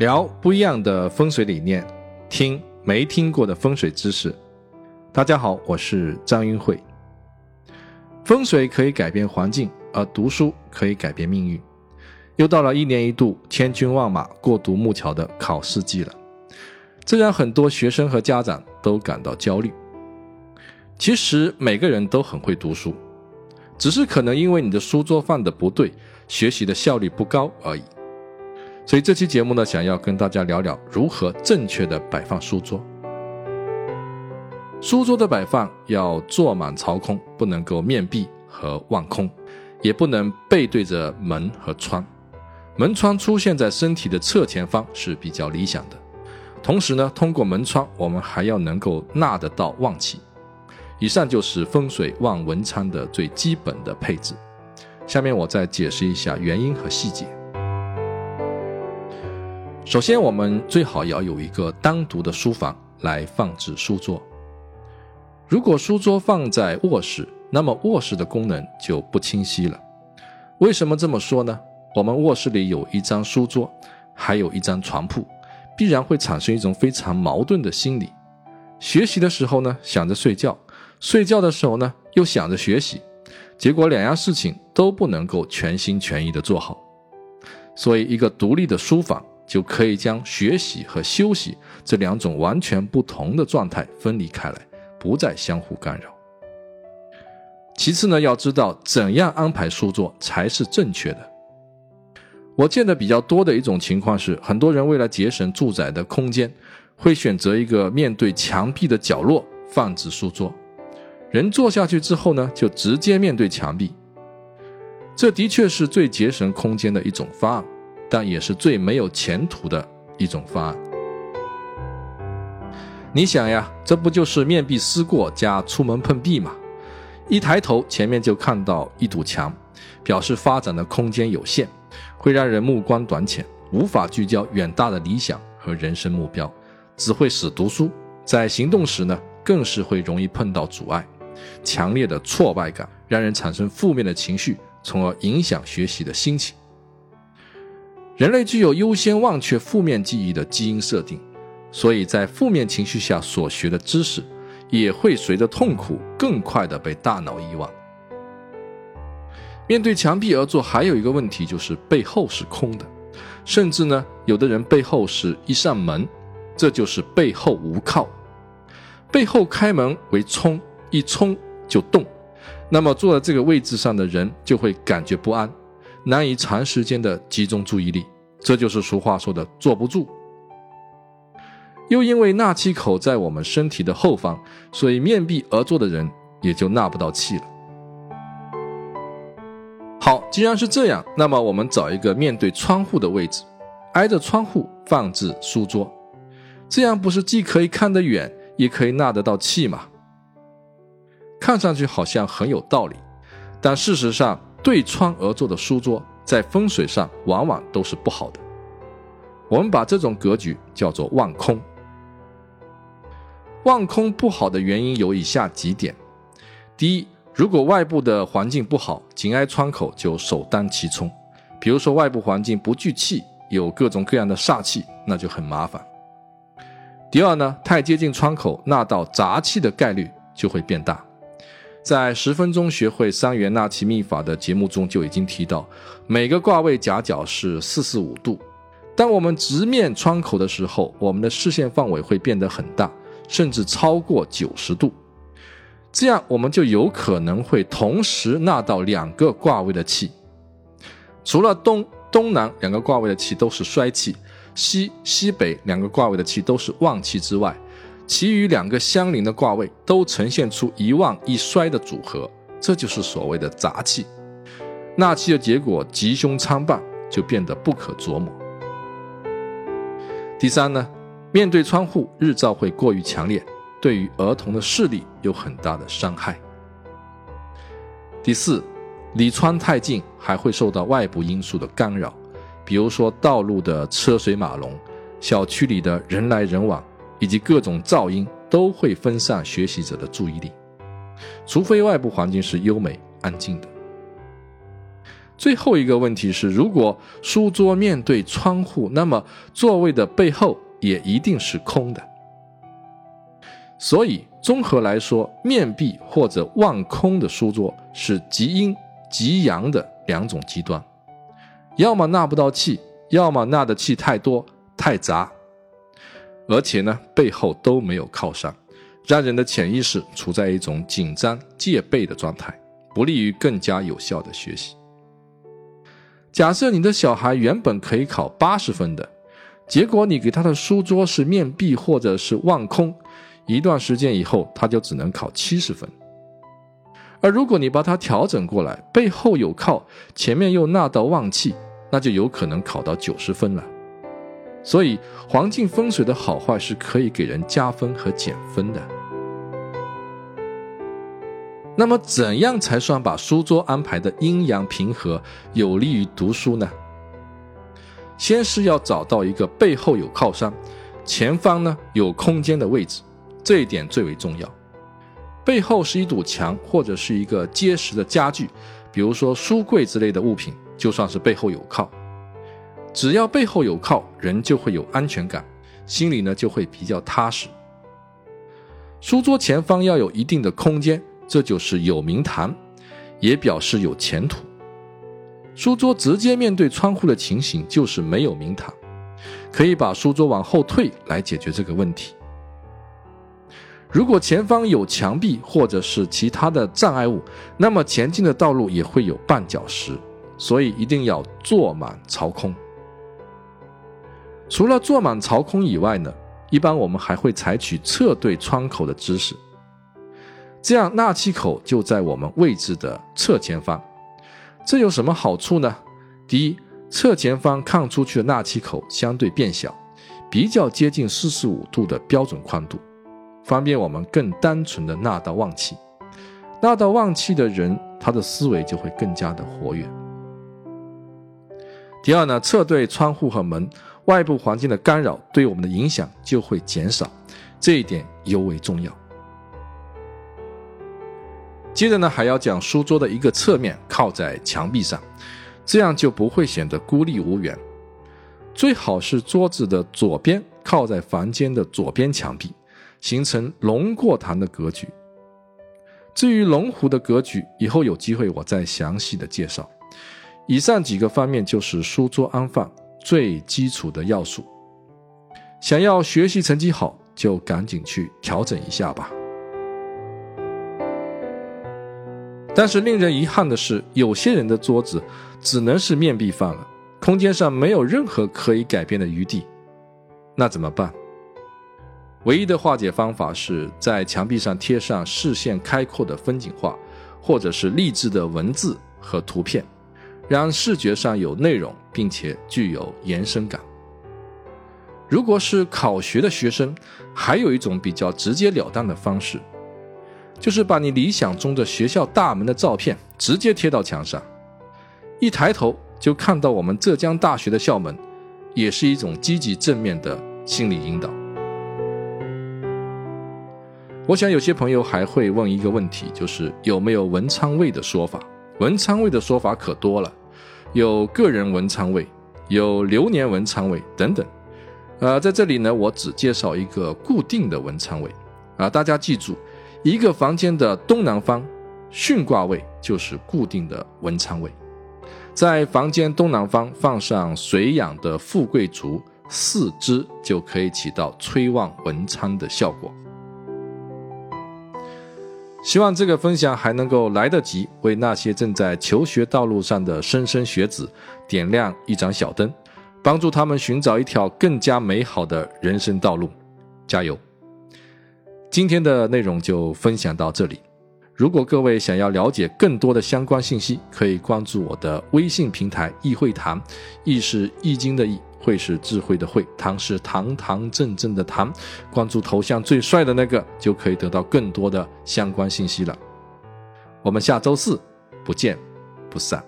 聊不一样的风水理念，听没听过的风水知识。大家好，我是张云慧。风水可以改变环境，而读书可以改变命运。又到了一年一度千军万马过独木桥的考试季了，这让很多学生和家长都感到焦虑。其实每个人都很会读书，只是可能因为你的书桌放的不对，学习的效率不高而已。所以这期节目呢，想要跟大家聊聊如何正确的摆放书桌。书桌的摆放要坐满朝空，不能够面壁和望空，也不能背对着门和窗。门窗出现在身体的侧前方是比较理想的。同时呢，通过门窗，我们还要能够纳得到旺气。以上就是风水望文昌的最基本的配置。下面我再解释一下原因和细节。首先，我们最好要有一个单独的书房来放置书桌。如果书桌放在卧室，那么卧室的功能就不清晰了。为什么这么说呢？我们卧室里有一张书桌，还有一张床铺，必然会产生一种非常矛盾的心理：学习的时候呢，想着睡觉；睡觉的时候呢，又想着学习。结果两样事情都不能够全心全意的做好。所以，一个独立的书房。就可以将学习和休息这两种完全不同的状态分离开来，不再相互干扰。其次呢，要知道怎样安排书桌才是正确的。我见的比较多的一种情况是，很多人为了节省住宅的空间，会选择一个面对墙壁的角落放置书桌，人坐下去之后呢，就直接面对墙壁。这的确是最节省空间的一种方案。但也是最没有前途的一种方案。你想呀，这不就是面壁思过加出门碰壁吗？一抬头，前面就看到一堵墙，表示发展的空间有限，会让人目光短浅，无法聚焦远大的理想和人生目标，只会使读书在行动时呢，更是会容易碰到阻碍，强烈的挫败感让人产生负面的情绪，从而影响学习的心情。人类具有优先忘却负面记忆的基因设定，所以在负面情绪下所学的知识，也会随着痛苦更快的被大脑遗忘。面对墙壁而坐，还有一个问题就是背后是空的，甚至呢，有的人背后是一扇门，这就是背后无靠。背后开门为冲，一冲就动，那么坐在这个位置上的人就会感觉不安。难以长时间的集中注意力，这就是俗话说的坐不住。又因为纳气口在我们身体的后方，所以面壁而坐的人也就纳不到气了。好，既然是这样，那么我们找一个面对窗户的位置，挨着窗户放置书桌，这样不是既可以看得远，也可以纳得到气吗？看上去好像很有道理，但事实上。对窗而坐的书桌，在风水上往往都是不好的。我们把这种格局叫做望空。望空不好的原因有以下几点：第一，如果外部的环境不好，紧挨窗口就首当其冲。比如说外部环境不聚气，有各种各样的煞气，那就很麻烦。第二呢，太接近窗口，那到杂气的概率就会变大。在十分钟学会三元纳气秘法的节目中就已经提到，每个卦位夹角是四十五度。当我们直面窗口的时候，我们的视线范围会变得很大，甚至超过九十度。这样我们就有可能会同时纳到两个卦位的气。除了东东南两个卦位的气都是衰气，西西北两个卦位的气都是旺气之外。其余两个相邻的卦位都呈现出一旺一衰的组合，这就是所谓的杂气。纳气的结果吉凶参半，就变得不可琢磨。第三呢，面对窗户，日照会过于强烈，对于儿童的视力有很大的伤害。第四，离窗太近，还会受到外部因素的干扰，比如说道路的车水马龙，小区里的人来人往。以及各种噪音都会分散学习者的注意力，除非外部环境是优美安静的。最后一个问题是，如果书桌面对窗户，那么座位的背后也一定是空的。所以，综合来说，面壁或者望空的书桌是极阴极阳的两种极端，要么纳不到气，要么纳的气太多太杂，而且呢，背后都没有靠山，让人的潜意识处在一种紧张戒备的状态，不利于更加有效的学习。假设你的小孩原本可以考八十分的，结果你给他的书桌是面壁或者是望空。一段时间以后，他就只能考七十分。而如果你把它调整过来，背后有靠，前面又纳到旺气，那就有可能考到九十分了。所以，环境风水的好坏是可以给人加分和减分的。那么，怎样才算把书桌安排的阴阳平和，有利于读书呢？先是要找到一个背后有靠山，前方呢有空间的位置。这一点最为重要。背后是一堵墙，或者是一个结实的家具，比如说书柜之类的物品，就算是背后有靠。只要背后有靠，人就会有安全感，心里呢就会比较踏实。书桌前方要有一定的空间，这就是有明堂，也表示有前途。书桌直接面对窗户的情形就是没有明堂，可以把书桌往后退来解决这个问题。如果前方有墙壁或者是其他的障碍物，那么前进的道路也会有绊脚石，所以一定要坐满朝空。除了坐满朝空以外呢，一般我们还会采取侧对窗口的姿势，这样纳气口就在我们位置的侧前方。这有什么好处呢？第一，侧前方看出去的纳气口相对变小，比较接近四十五度的标准宽度。方便我们更单纯的纳到旺气，纳到旺气的人，他的思维就会更加的活跃。第二呢，侧对窗户和门，外部环境的干扰对我们的影响就会减少，这一点尤为重要。接着呢，还要将书桌的一个侧面靠在墙壁上，这样就不会显得孤立无援。最好是桌子的左边靠在房间的左边墙壁。形成龙过堂的格局。至于龙虎的格局，以后有机会我再详细的介绍。以上几个方面就是书桌安放最基础的要素。想要学习成绩好，就赶紧去调整一下吧。但是令人遗憾的是，有些人的桌子只能是面壁放了，空间上没有任何可以改变的余地，那怎么办？唯一的化解方法是在墙壁上贴上视线开阔的风景画，或者是励志的文字和图片，让视觉上有内容，并且具有延伸感。如果是考学的学生，还有一种比较直截了当的方式，就是把你理想中的学校大门的照片直接贴到墙上，一抬头就看到我们浙江大学的校门，也是一种积极正面的心理引导。我想有些朋友还会问一个问题，就是有没有文昌位的说法？文昌位的说法可多了，有个人文昌位，有流年文昌位等等。呃，在这里呢，我只介绍一个固定的文昌位啊，大家记住，一个房间的东南方巽卦位就是固定的文昌位，在房间东南方放上水养的富贵竹四枝，就可以起到催旺文昌的效果。希望这个分享还能够来得及，为那些正在求学道路上的莘莘学子点亮一盏小灯，帮助他们寻找一条更加美好的人生道路。加油！今天的内容就分享到这里。如果各位想要了解更多的相关信息，可以关注我的微信平台“易会谈”，易是易经的易。会是智慧的慧，堂是堂堂正正的堂。关注头像最帅的那个，就可以得到更多的相关信息了。我们下周四不见不散。